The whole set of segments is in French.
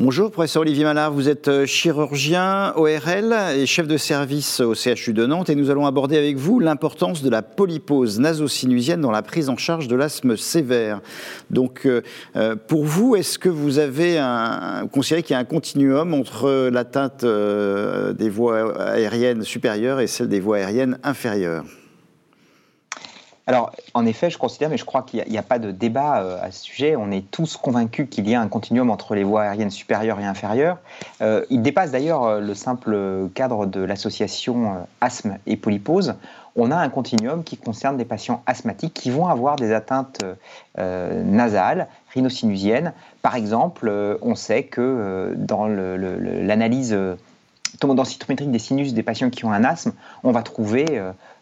Bonjour, professeur Olivier Malard. Vous êtes euh, chirurgien ORL et chef de service au CHU de Nantes et nous allons aborder avec vous l'importance de la polypose nasosinusienne dans la prise en charge de l'asthme sévère. Donc, euh, euh, pour vous, est-ce que vous avez un, considérez qu'il y a un continuum entre l'atteinte des voies aériennes supérieures et celle des voies aériennes inférieures? Alors, en effet, je considère, mais je crois qu'il n'y a, pas de débat euh, à ce sujet. On est tous convaincus qu'il y a un continuum entre les voies aériennes supérieures et inférieures. Euh, il dépasse d'ailleurs euh, le simple cadre de l'association asthme et polypose. On a un continuum qui concerne des patients asthmatiques qui vont avoir des atteintes nasales, rhinosinusiennes. Par exemple, on sait que dans l'analyse tomodensitométrique des sinus des patients qui ont un asthme, on va trouver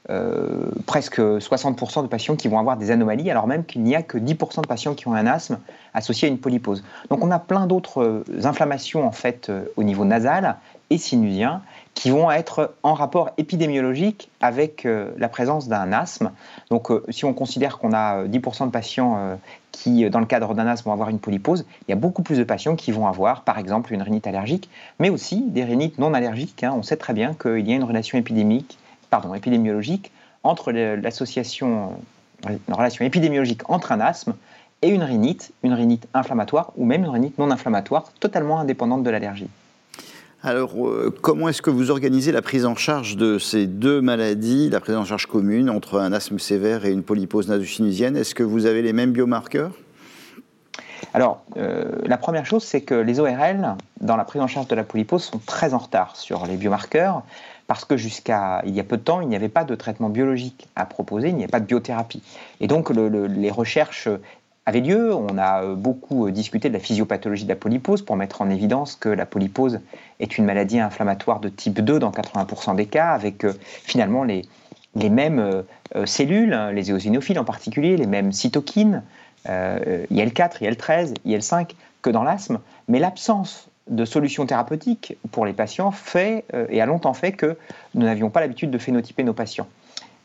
euh, presque 60% de patients qui vont avoir des anomalies, alors même qu'il n'y a que 10% de patients qui ont un asthme associé à une polypose. Donc on a plein d'autres euh, inflammations en fait euh, au niveau nasal et sinusien qui vont être en rapport épidémiologique avec la présence d'un asthme. Donc si on considère qu'on a 10% de patients qui, dans le cadre d'un asthme, vont avoir une polypose, il y a beaucoup plus de patients qui vont avoir, par exemple, une rhinite allergique, mais aussi des rhinites non allergiques. Hein. On sait très bien qu'il y a une relation épidémique pardon, épidémiologique entre l'association, euh, une relation épidémiologique entre un asthme et une rhinite, une rhinite inflammatoire ou même une rhinite non inflammatoire totalement indépendante de l'allergie. Alors, euh, comment est-ce que vous organisez la prise en charge de ces deux maladies, la prise en charge commune entre un asthme sévère et une polypose nasosinusienne Est-ce que vous avez les mêmes biomarqueurs? Alors, euh, la première chose, c'est que les ORL, dans la prise en charge de la polypose, sont très en retard sur les biomarqueurs parce que jusqu'à il y a peu de temps, il n'y avait pas de traitement biologique à proposer, il n'y avait pas de biothérapie. Et donc les recherches avaient lieu. On a euh, beaucoup euh, discuté de la physiopathologie de la polypose pour mettre en évidence que la polypose est une maladie inflammatoire de type 2 dans 80% des cas, avec euh, finalement les, mêmes cellules, hein, les éosinophiles en particulier, les mêmes cytokines, IL4, IL13, IL5 que dans l'asthme, mais l'absence de solutions thérapeutiques pour les patients fait et a longtemps fait que nous n'avions pas l'habitude de phénotyper nos patients.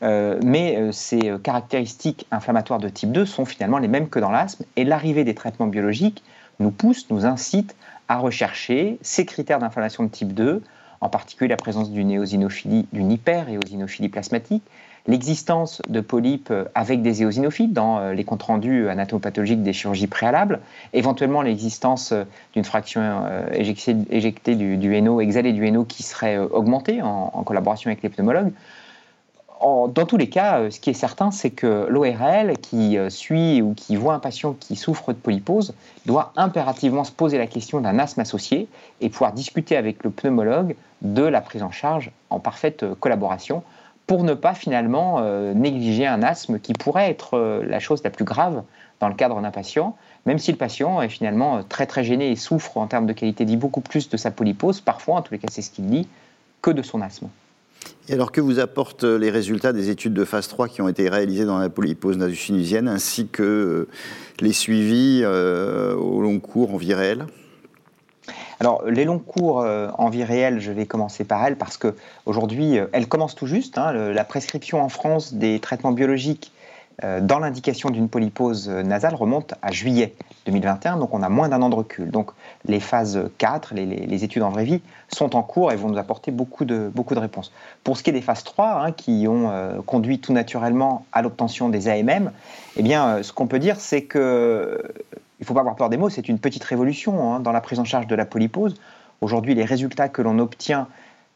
Euh, mais euh, ces caractéristiques inflammatoires de type 2 sont finalement les mêmes que dans l'asthme et l'arrivée des traitements biologiques nous pousse, nous incite à rechercher ces critères d'inflammation de type 2, en particulier la présence d'une éosinophilie, d'une hyper-éosinophilie plasmatique, l'existence de polypes euh, avec des éosinophiles dans euh, les comptes rendus anatomopathologiques des chirurgies préalables, éventuellement l'existence euh, d'une fraction éjectée, du, du exhalée du héno qui serait augmentée en, collaboration avec les pneumologues. Dans tous les cas, ce qui est certain, c'est que l'ORL qui suit ou qui voit un patient qui souffre de polypose doit impérativement se poser la question d'un asthme associé et pouvoir discuter avec le pneumologue de la prise en charge en parfaite collaboration pour ne pas finalement euh, négliger un asthme qui pourrait être euh, la chose la plus grave dans le cadre d'un patient, même si le patient est finalement euh, très très gêné et souffre en termes de qualité de vie beaucoup plus de sa polypose, parfois, en tous les cas c'est ce qu'il dit, que de son asthme. Et alors que vous apportent les résultats des études de phase 3 qui ont été réalisées dans la polypose nasosinusienne, ainsi que les suivis au long cours en vie réelle? Alors, les longs cours euh, en vie réelle, je vais commencer par elle parce qu'aujourd'hui, euh, elle commence tout juste. Hein, la prescription en France des traitements biologiques euh, dans l'indication d'une polypose nasale remonte à juillet 2021, donc on a moins d'un an de recul. Donc, les phases 4, les, études en vraie vie, sont en cours et vont nous apporter beaucoup de, beaucoup de réponses. Pour ce qui est des phases 3, hein, qui ont conduit tout naturellement à l'obtention des AMM, eh bien, ce qu'on peut dire, c'est que il faut pas avoir peur des mots, c'est une petite révolution hein, dans la prise en charge de la polypose. Aujourd'hui, les résultats que l'on obtient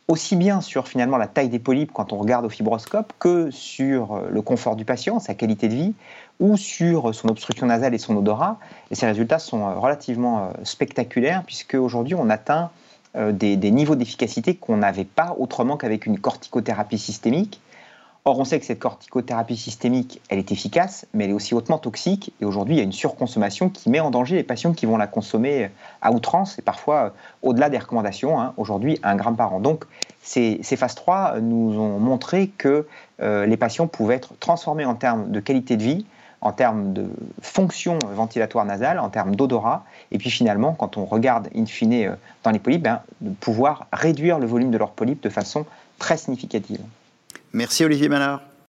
aussi bien sur finalement la taille des polypes quand on regarde au fibroscope que sur euh, le confort du patient, sa qualité de vie, ou sur son obstruction nasale et son odorat. Et ces résultats sont euh, relativement euh, spectaculaires puisque aujourd'hui on atteint des niveaux d'efficacité qu'on n'avait pas autrement qu'avec une corticothérapie systémique. Or, on sait que cette corticothérapie systémique, elle est efficace, mais elle est aussi hautement toxique. Et aujourd'hui, il y a une surconsommation qui met en danger les patients qui vont la consommer à outrance et parfois euh, au-delà des recommandations. Hein. aujourd'hui, un gramme par an. Donc, ces, phases 3 nous ont montré que euh, les patients pouvaient être transformés en termes de qualité de vie, en termes de fonction ventilatoire nasale, en termes d'odorat, et puis finalement, quand on regarde in fine euh, dans les polypes, ben, pouvoir réduire le volume de leurs polypes de façon très significative. Merci Olivier Manard.